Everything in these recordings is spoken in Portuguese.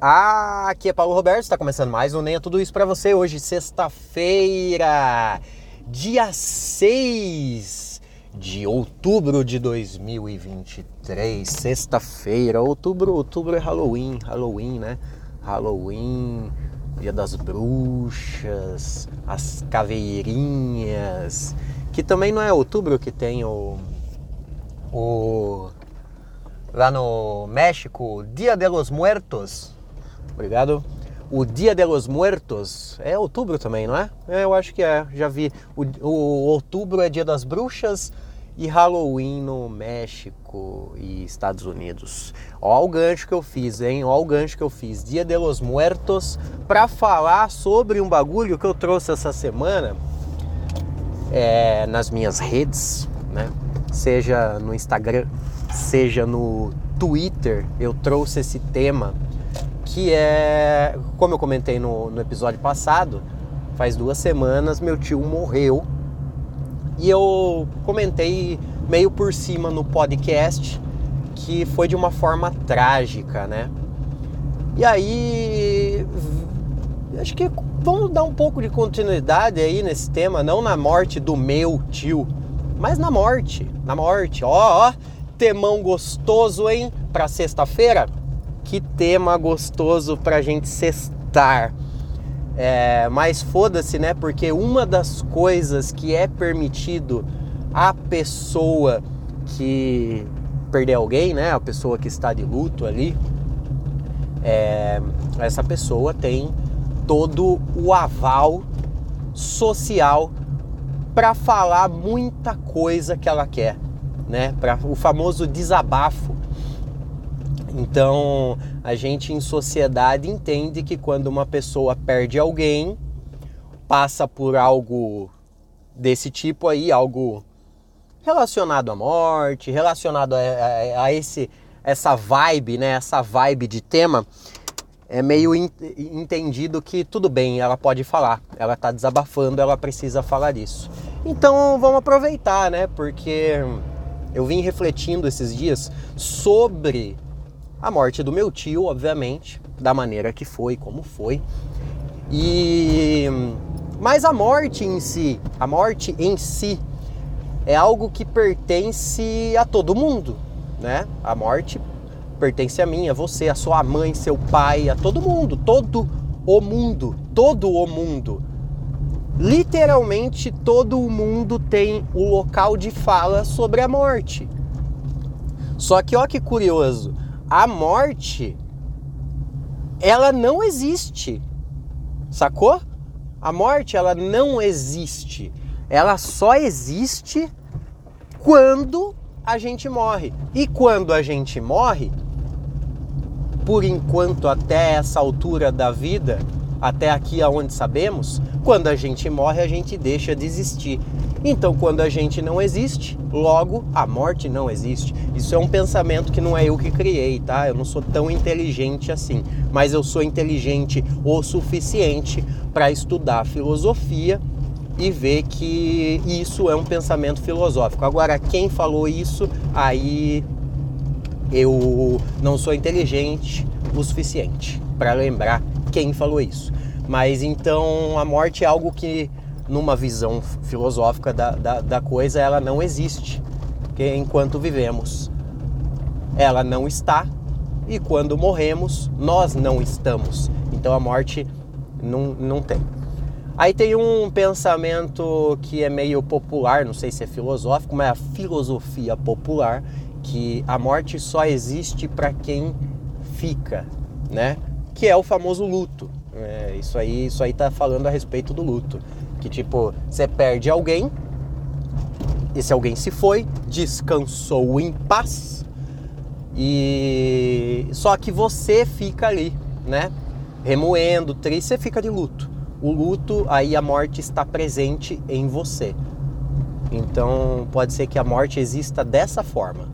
Ah, aqui é Paulo Roberto, está começando mais um Nem é Tudo Isso para você. Hoje, sexta-feira, dia 6 de outubro de 2023. Sexta-feira, outubro, outubro é Halloween, Halloween, né? Halloween, dia das bruxas, as caveirinhas, que também não é outubro que tem o, o lá no México, Dia de los Muertos, Obrigado. O Dia de los Muertos é outubro também, não é? é eu acho que é. Já vi. O, o, outubro é Dia das Bruxas e Halloween no México e Estados Unidos. Ó o gancho que eu fiz, hein? Ó o gancho que eu fiz. Dia de los Muertos para falar sobre um bagulho que eu trouxe essa semana é, nas minhas redes, né? Seja no Instagram, seja no Twitter, eu trouxe esse tema que é, como eu comentei no, no episódio passado, faz duas semanas meu tio morreu e eu comentei meio por cima no podcast que foi de uma forma trágica, né? E aí, acho que vamos dar um pouco de continuidade aí nesse tema, não na morte do meu tio, mas na morte, na morte. Ó, ó, temão gostoso, hein? Pra sexta-feira que tema gostoso pra gente cestar. É, mas foda-se, né? Porque uma das coisas que é permitido a pessoa que perdeu alguém, né? A pessoa que está de luto ali, é, essa pessoa tem todo o aval social para falar muita coisa que ela quer, né? Para o famoso desabafo então, a gente em sociedade entende que quando uma pessoa perde alguém, passa por algo desse tipo aí, algo relacionado à morte, relacionado a, a, a esse essa vibe, né, essa vibe de tema, é meio entendido que tudo bem, ela pode falar, ela está desabafando, ela precisa falar isso. Então vamos aproveitar, né? Porque eu vim refletindo esses dias sobre a morte do meu tio, obviamente, da maneira que foi, como foi. E mas a morte em si, a morte em si é algo que pertence a todo mundo, né? A morte pertence a mim, a você, a sua mãe, seu pai, a todo mundo, todo o mundo, todo o mundo. Literalmente todo o mundo tem o local de fala sobre a morte. Só que ó que curioso, a morte ela não existe. Sacou? A morte ela não existe. Ela só existe quando a gente morre. E quando a gente morre, por enquanto até essa altura da vida, até aqui aonde sabemos, quando a gente morre, a gente deixa de existir. Então, quando a gente não existe, logo a morte não existe. Isso é um pensamento que não é eu que criei, tá? Eu não sou tão inteligente assim, mas eu sou inteligente o suficiente para estudar filosofia e ver que isso é um pensamento filosófico. Agora, quem falou isso, aí eu não sou inteligente o suficiente para lembrar quem falou isso. Mas então a morte é algo que numa visão filosófica da, da, da coisa, ela não existe. Porque enquanto vivemos, ela não está, e quando morremos, nós não estamos. Então a morte não, não tem. Aí tem um pensamento que é meio popular, não sei se é filosófico, mas é a filosofia popular, que a morte só existe para quem fica, né? Que é o famoso luto. É, isso aí, isso aí tá falando a respeito do luto. Que tipo, você perde alguém, esse alguém se foi, descansou em paz, e só que você fica ali, né? Remoendo, triste, você fica de luto. O luto, aí a morte está presente em você. Então pode ser que a morte exista dessa forma.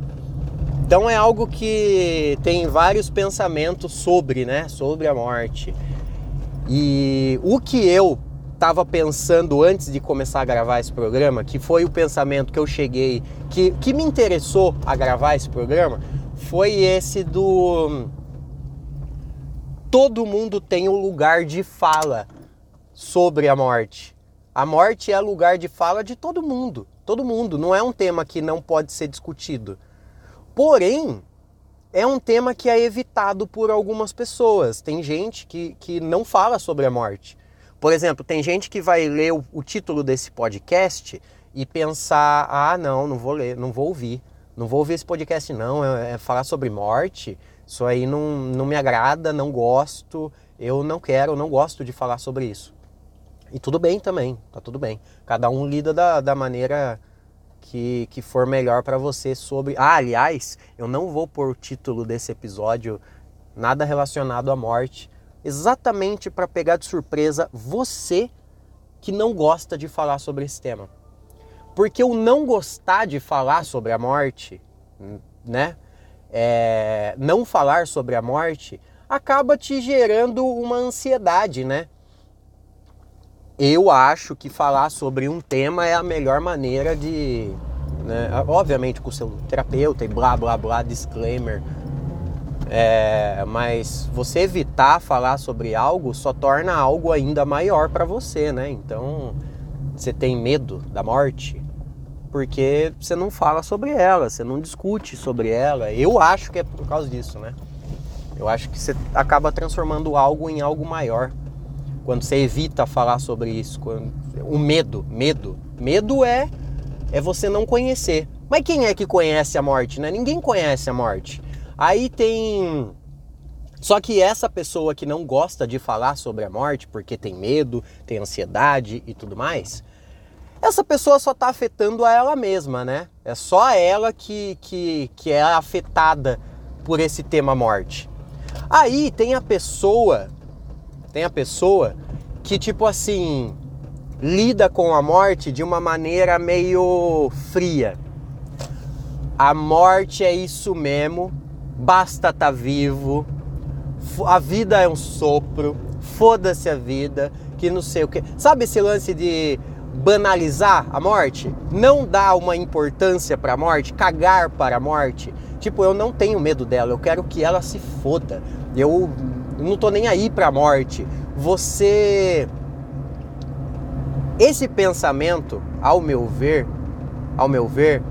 Então é algo que tem vários pensamentos sobre, né? Sobre a morte. E o que eu estava pensando antes de começar a gravar esse programa, que foi o pensamento que eu cheguei, que, que me interessou a gravar esse programa, foi esse do todo mundo tem um lugar de fala sobre a morte. A morte é lugar de fala de todo mundo. Todo mundo. Não é um tema que não pode ser discutido. Porém, é um tema que é evitado por algumas pessoas. Tem gente que, que não fala sobre a morte. Por exemplo, tem gente que vai ler o, o título desse podcast e pensar: ah, não, não vou ler, não vou ouvir. Não vou ouvir esse podcast, não. É, é falar sobre morte. Isso aí não, não me agrada, não gosto. Eu não quero, não gosto de falar sobre isso. E tudo bem também, tá tudo bem. Cada um lida da, da maneira que, que for melhor para você sobre. Ah, aliás, eu não vou pôr o título desse episódio nada relacionado à morte, exatamente para pegar de surpresa você que não gosta de falar sobre esse tema. Porque o não gostar de falar sobre a morte, né? É, não falar sobre a morte acaba te gerando uma ansiedade, né? Eu acho que falar sobre um tema é a melhor maneira de. Né, obviamente com o seu terapeuta e blá blá blá, disclaimer. É, mas você evitar falar sobre algo só torna algo ainda maior para você, né? Então você tem medo da morte porque você não fala sobre ela, você não discute sobre ela. Eu acho que é por causa disso, né? Eu acho que você acaba transformando algo em algo maior quando você evita falar sobre isso, quando, o medo, medo, medo é é você não conhecer. Mas quem é que conhece a morte, né? Ninguém conhece a morte. Aí tem só que essa pessoa que não gosta de falar sobre a morte porque tem medo, tem ansiedade e tudo mais, essa pessoa só está afetando a ela mesma, né? É só ela que, que, que é afetada por esse tema morte. Aí tem a pessoa tem a pessoa que, tipo assim, lida com a morte de uma maneira meio fria. A morte é isso mesmo, basta tá vivo, a vida é um sopro, foda-se a vida, que não sei o que. Sabe esse lance de banalizar a morte? Não dar uma importância para a morte, cagar para a morte? Tipo, eu não tenho medo dela, eu quero que ela se foda. Eu não tô nem aí para a morte. Você esse pensamento, ao meu ver, ao meu ver,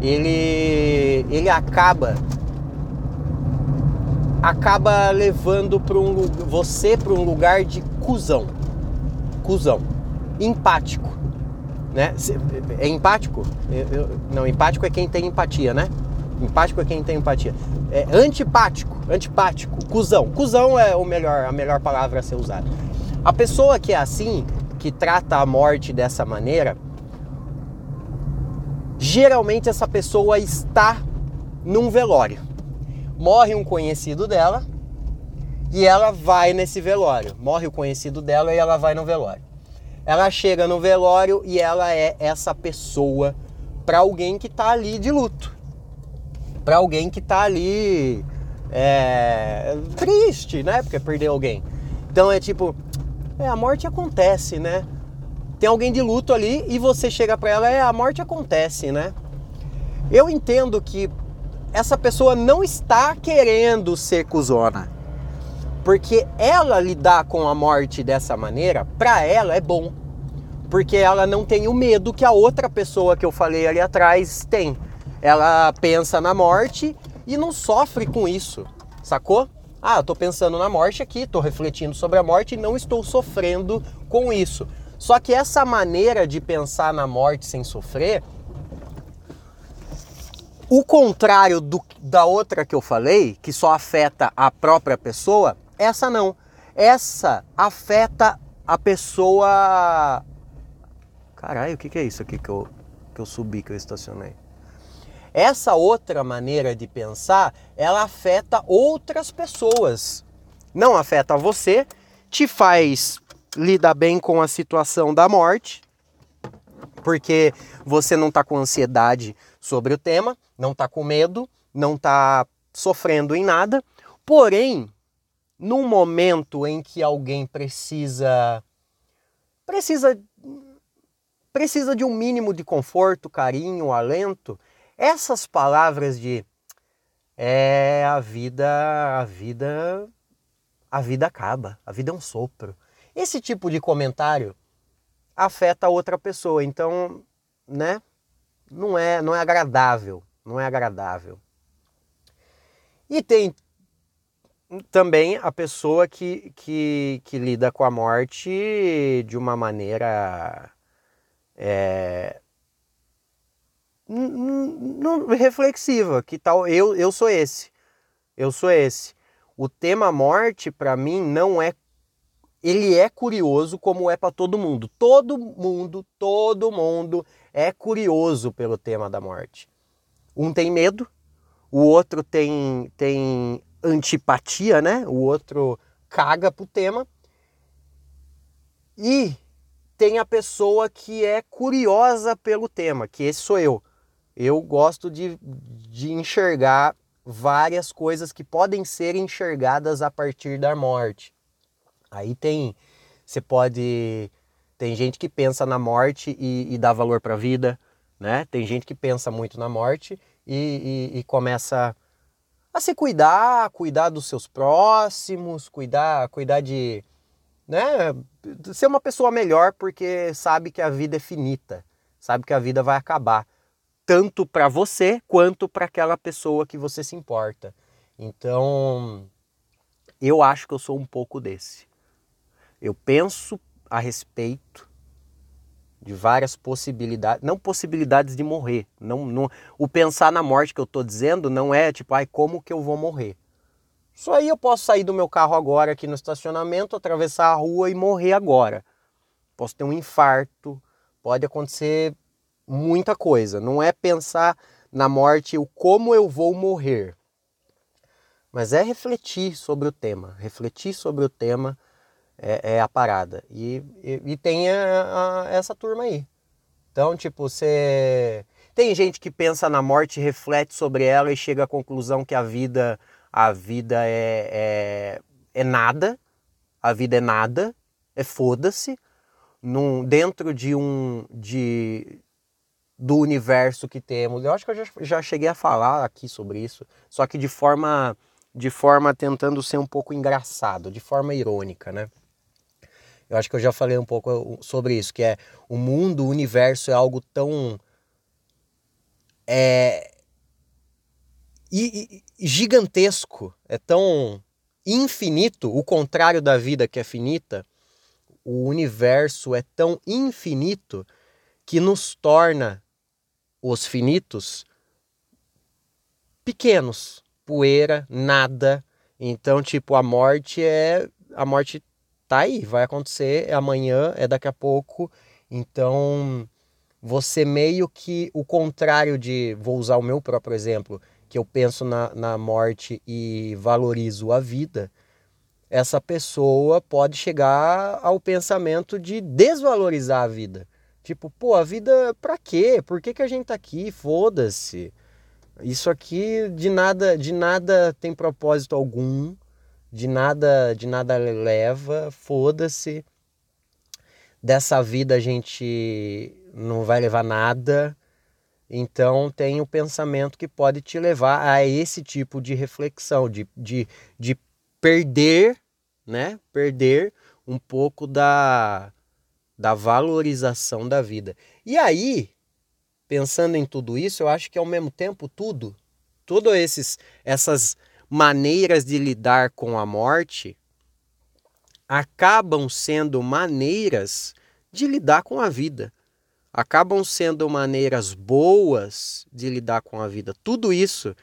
ele ele acaba acaba levando para um você para um lugar de cuzão. Cuzão. Empático, né? É empático? Eu, eu, não, empático é quem tem empatia, né? Empático é quem tem empatia. É antipático, antipático, cuzão. Cuzão é o melhor, a melhor palavra a ser usada. A pessoa que é assim, que trata a morte dessa maneira, geralmente essa pessoa está num velório. Morre um conhecido dela e ela vai nesse velório. Morre o conhecido dela e ela vai no velório. Ela chega no velório e ela é essa pessoa para alguém que está ali de luto para alguém que está ali é, triste, né? Porque perdeu alguém. Então é tipo, é, a morte acontece, né? Tem alguém de luto ali e você chega para ela, é, a morte acontece, né? Eu entendo que essa pessoa não está querendo ser cuzona. Porque ela lidar com a morte dessa maneira, para ela é bom. Porque ela não tem o medo que a outra pessoa que eu falei ali atrás tem ela pensa na morte e não sofre com isso, sacou? Ah, eu tô pensando na morte aqui, tô refletindo sobre a morte e não estou sofrendo com isso. Só que essa maneira de pensar na morte sem sofrer, o contrário do, da outra que eu falei, que só afeta a própria pessoa, essa não. Essa afeta a pessoa. Caralho, o que, que é isso aqui que eu, que eu subi, que eu estacionei? Essa outra maneira de pensar, ela afeta outras pessoas. Não afeta você, te faz lidar bem com a situação da morte, porque você não está com ansiedade sobre o tema, não está com medo, não está sofrendo em nada. Porém, num momento em que alguém precisa precisa precisa de um mínimo de conforto, carinho, alento, essas palavras de é a vida, a vida a vida acaba, a vida é um sopro. Esse tipo de comentário afeta a outra pessoa, então, né? Não é, não é agradável, não é agradável. E tem também a pessoa que, que, que lida com a morte de uma maneira é, reflexiva, que tal eu, eu sou esse. Eu sou esse. O tema morte para mim não é ele é curioso como é para todo mundo. Todo mundo, todo mundo é curioso pelo tema da morte. Um tem medo, o outro tem tem antipatia, né? O outro caga pro tema. E tem a pessoa que é curiosa pelo tema, que esse sou eu. Eu gosto de, de enxergar várias coisas que podem ser enxergadas a partir da morte. Aí tem, você pode, tem gente que pensa na morte e, e dá valor para a vida, né? Tem gente que pensa muito na morte e, e, e começa a se cuidar, cuidar dos seus próximos, cuidar, cuidar de, né, ser uma pessoa melhor porque sabe que a vida é finita, sabe que a vida vai acabar, tanto para você quanto para aquela pessoa que você se importa. Então, eu acho que eu sou um pouco desse. Eu penso a respeito de várias possibilidades, não possibilidades de morrer. Não, não, o pensar na morte que eu estou dizendo não é tipo, ai, como que eu vou morrer? Isso aí eu posso sair do meu carro agora aqui no estacionamento, atravessar a rua e morrer agora. Posso ter um infarto, pode acontecer muita coisa. Não é pensar na morte o como eu vou morrer, mas é refletir sobre o tema. Refletir sobre o tema é, é a parada. E, e, e tem a, a, essa turma aí. Então, tipo, você. Tem gente que pensa na morte, reflete sobre ela e chega à conclusão que a vida, a vida é, é, é nada, a vida é nada, é foda-se, dentro de um de, do universo que temos. Eu acho que eu já, já cheguei a falar aqui sobre isso, só que de forma de forma tentando ser um pouco engraçado, de forma irônica, né? Eu acho que eu já falei um pouco uh, sobre isso, que é o mundo, o universo é algo tão é e, e, gigantesco, é tão infinito, o contrário da vida que é finita. O universo é tão infinito que nos torna os finitos pequenos, poeira, nada. Então, tipo, a morte é a morte tá aí, vai acontecer, é amanhã, é daqui a pouco. Então, você meio que o contrário de, vou usar o meu próprio exemplo, que eu penso na, na morte e valorizo a vida, essa pessoa pode chegar ao pensamento de desvalorizar a vida. Tipo, pô, a vida pra quê? Por que, que a gente tá aqui? Foda-se. Isso aqui de nada, de nada tem propósito algum de nada, de nada leva, foda-se. Dessa vida a gente não vai levar nada. Então tem o pensamento que pode te levar a esse tipo de reflexão, de, de, de perder, né? Perder um pouco da, da valorização da vida. E aí, pensando em tudo isso, eu acho que ao mesmo tempo tudo, todas esses essas maneiras de lidar com a morte acabam sendo maneiras de lidar com a vida. Acabam sendo maneiras boas de lidar com a vida. Tudo isso,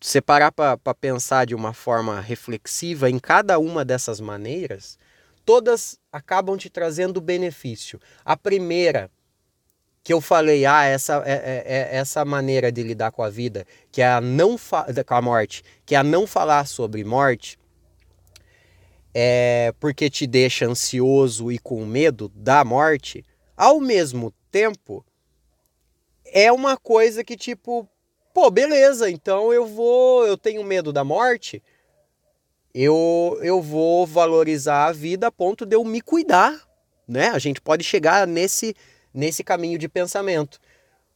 se parar para pensar de uma forma reflexiva em cada uma dessas maneiras, todas acabam te trazendo benefício. A primeira que eu falei, ah, essa, é, é, é, essa maneira de lidar com a vida, que é a não com a morte, que é a não falar sobre morte, é porque te deixa ansioso e com medo da morte, ao mesmo tempo, é uma coisa que tipo, pô, beleza, então eu vou, eu tenho medo da morte, eu, eu vou valorizar a vida a ponto de eu me cuidar, né? A gente pode chegar nesse nesse caminho de pensamento.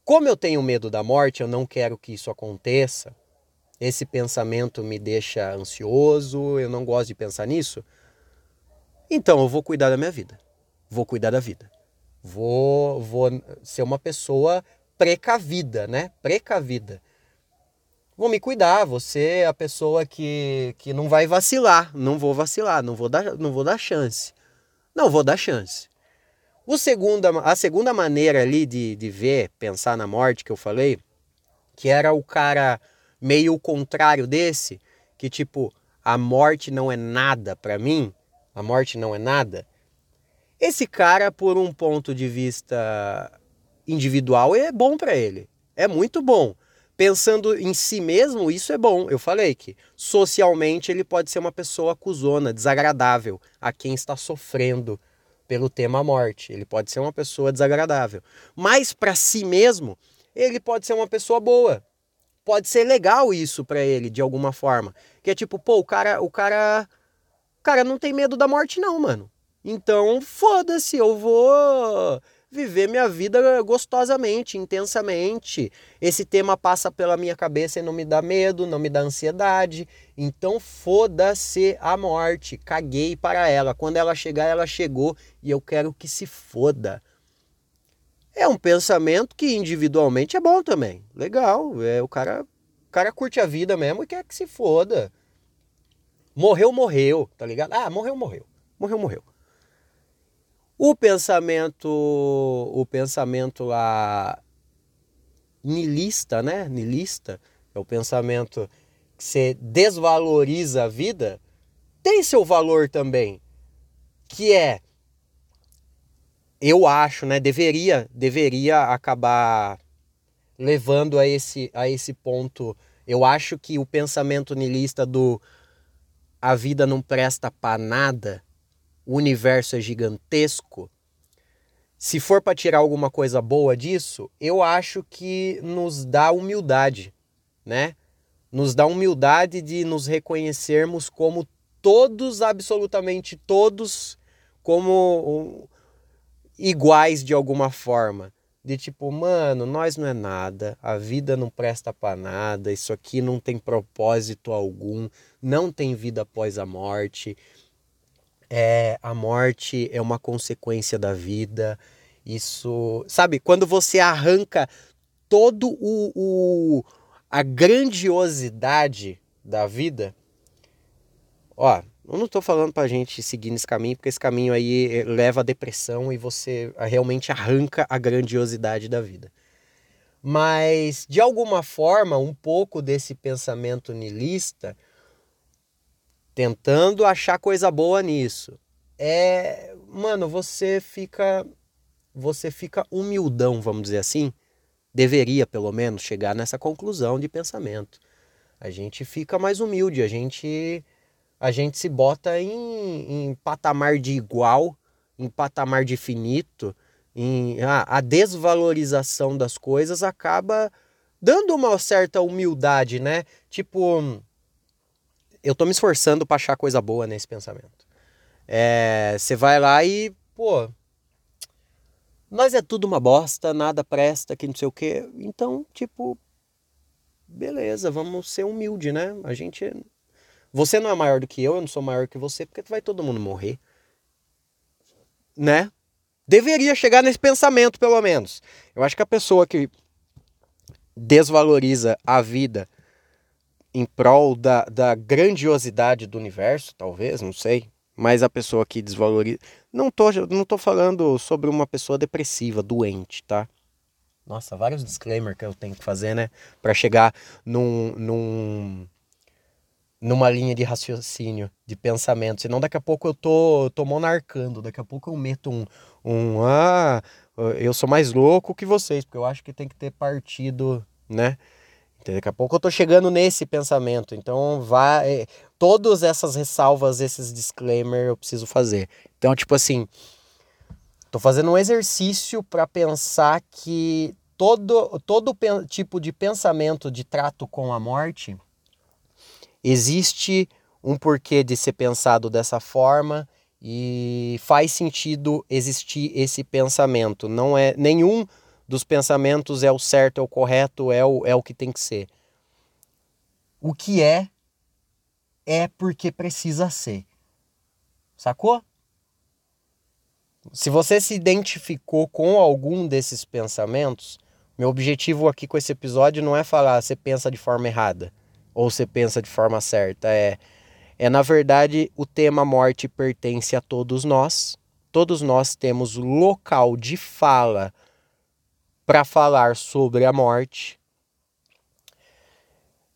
Como eu tenho medo da morte, eu não quero que isso aconteça, esse pensamento me deixa ansioso, eu não gosto de pensar nisso, então eu vou cuidar da minha vida. Vou cuidar da vida. Vou, vou ser uma pessoa precavida, né? Precavida. Vou me cuidar, vou ser a pessoa que, que não vai vacilar. Não vou vacilar, não vou dar, não vou dar chance. Não vou dar chance. O segunda, a segunda maneira ali de, de ver, pensar na morte que eu falei, que era o cara meio contrário desse, que tipo, a morte não é nada para mim, a morte não é nada. Esse cara, por um ponto de vista individual, é bom para ele. É muito bom. Pensando em si mesmo, isso é bom. Eu falei que socialmente ele pode ser uma pessoa acusona, desagradável a quem está sofrendo pelo tema morte. Ele pode ser uma pessoa desagradável. Mas para si mesmo, ele pode ser uma pessoa boa. Pode ser legal isso para ele de alguma forma. Que é tipo, pô, o cara, o cara Cara, não tem medo da morte, não, mano. Então, foda-se, eu vou viver minha vida gostosamente, intensamente. Esse tema passa pela minha cabeça e não me dá medo, não me dá ansiedade. Então, foda-se a morte. Caguei para ela. Quando ela chegar, ela chegou e eu quero que se foda. É um pensamento que individualmente é bom também. Legal. É, o cara, o cara curte a vida mesmo e quer que se foda. Morreu, morreu, tá ligado? Ah, morreu, morreu. Morreu, morreu. O pensamento, o pensamento lá nilista, né? Nilista, é o pensamento que você desvaloriza a vida, tem seu valor também, que é eu acho, né, deveria, deveria acabar levando a esse a esse ponto. Eu acho que o pensamento nilista do a vida não presta para nada, o universo é gigantesco. Se for para tirar alguma coisa boa disso, eu acho que nos dá humildade, né? Nos dá humildade de nos reconhecermos como todos, absolutamente todos, como iguais de alguma forma de tipo, mano, nós não é nada, a vida não presta para nada, isso aqui não tem propósito algum, não tem vida após a morte. É, a morte é uma consequência da vida. Isso, sabe, quando você arranca todo o, o a grandiosidade da vida, ó, eu não estou falando para a gente seguir nesse caminho, porque esse caminho aí eh, leva à depressão e você realmente arranca a grandiosidade da vida. Mas, de alguma forma, um pouco desse pensamento nilista, tentando achar coisa boa nisso, é, mano, você fica você fica humildão, vamos dizer assim, deveria pelo menos chegar nessa conclusão de pensamento. A gente fica mais humilde, a gente a gente se bota em, em patamar de igual, em patamar de finito, em, a, a desvalorização das coisas acaba dando uma certa humildade, né? Tipo, eu tô me esforçando para achar coisa boa nesse pensamento. É, você vai lá e, pô, nós é tudo uma bosta, nada presta, que não sei o quê. Então, tipo, beleza, vamos ser humilde, né? A gente você não é maior do que eu, eu não sou maior que você, porque vai todo mundo morrer. Né? Deveria chegar nesse pensamento, pelo menos. Eu acho que a pessoa que desvaloriza a vida em prol da, da grandiosidade do universo, talvez, não sei. Mas a pessoa que desvaloriza. Não tô, não tô falando sobre uma pessoa depressiva, doente, tá? Nossa, vários disclaimers que eu tenho que fazer, né? Para chegar num, num, numa linha de raciocínio, de pensamento. Senão daqui a pouco eu tô, tô monarcando, daqui a pouco eu meto um, um ah, eu sou mais louco que vocês, porque eu acho que tem que ter partido, né? Então, daqui a pouco eu tô chegando nesse pensamento. Então, vai. Todas essas ressalvas, esses disclaimers eu preciso fazer. Então, tipo assim, tô fazendo um exercício para pensar que todo, todo tipo de pensamento de trato com a morte existe um porquê de ser pensado dessa forma e faz sentido existir esse pensamento. Não é nenhum dos pensamentos é o certo, é o correto, é o, é o que tem que ser. o que é, é porque precisa ser. Sacou? Se você se identificou com algum desses pensamentos, meu objetivo aqui com esse episódio não é falar você pensa de forma errada ou você pensa de forma certa. É, é na verdade, o tema morte pertence a todos nós. Todos nós temos local de fala para falar sobre a morte.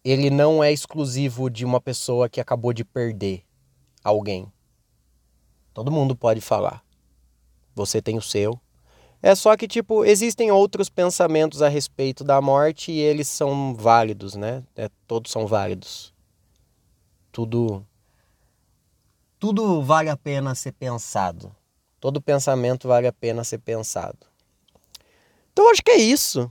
Ele não é exclusivo de uma pessoa que acabou de perder alguém. Todo mundo pode falar. Você tem o seu, é só que, tipo, existem outros pensamentos a respeito da morte e eles são válidos, né? É, todos são válidos. Tudo. Tudo vale a pena ser pensado. Todo pensamento vale a pena ser pensado. Então, acho que é isso.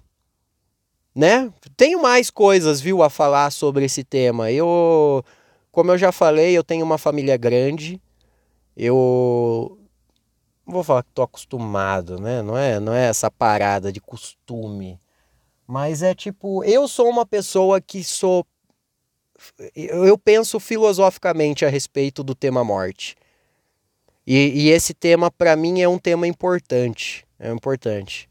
Né? Tenho mais coisas, viu, a falar sobre esse tema. Eu, como eu já falei, eu tenho uma família grande. Eu não vou falar que tô acostumado, né? Não é, não é essa parada de costume. Mas é tipo, eu sou uma pessoa que sou eu penso filosoficamente a respeito do tema morte. E, e esse tema para mim é um tema importante, é importante.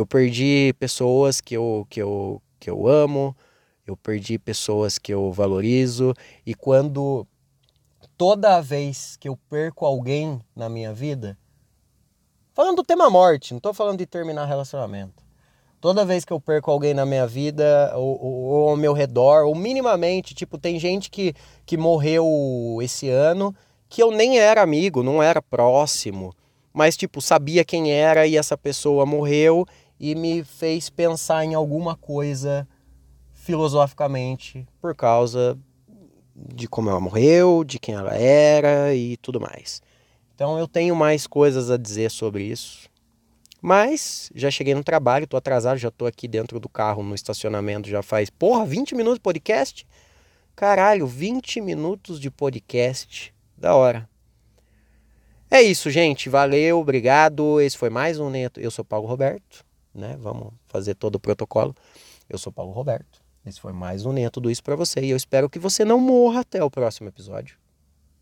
Eu perdi pessoas que eu, que eu, que eu amo, eu perdi pessoas que eu valorizo e quando toda vez que eu perco alguém na minha vida, Falando do tema morte, não estou falando de terminar relacionamento. Toda vez que eu perco alguém na minha vida, ou, ou, ou, ao meu redor, ou minimamente, tipo, tem gente que, que morreu esse ano que eu nem era amigo, não era próximo, mas, tipo, sabia quem era e essa pessoa morreu e me fez pensar em alguma coisa filosoficamente por causa de como ela morreu, de quem ela era e tudo mais. Então eu tenho mais coisas a dizer sobre isso. Mas já cheguei no trabalho, tô atrasado, já tô aqui dentro do carro no estacionamento, já faz, porra, 20 minutos de podcast? Caralho, 20 minutos de podcast. Da hora. É isso, gente. Valeu, obrigado. Esse foi mais um Neto. Eu sou Paulo Roberto, né? Vamos fazer todo o protocolo. Eu sou Paulo Roberto. Esse foi mais um Neto do Isso para você e eu espero que você não morra até o próximo episódio.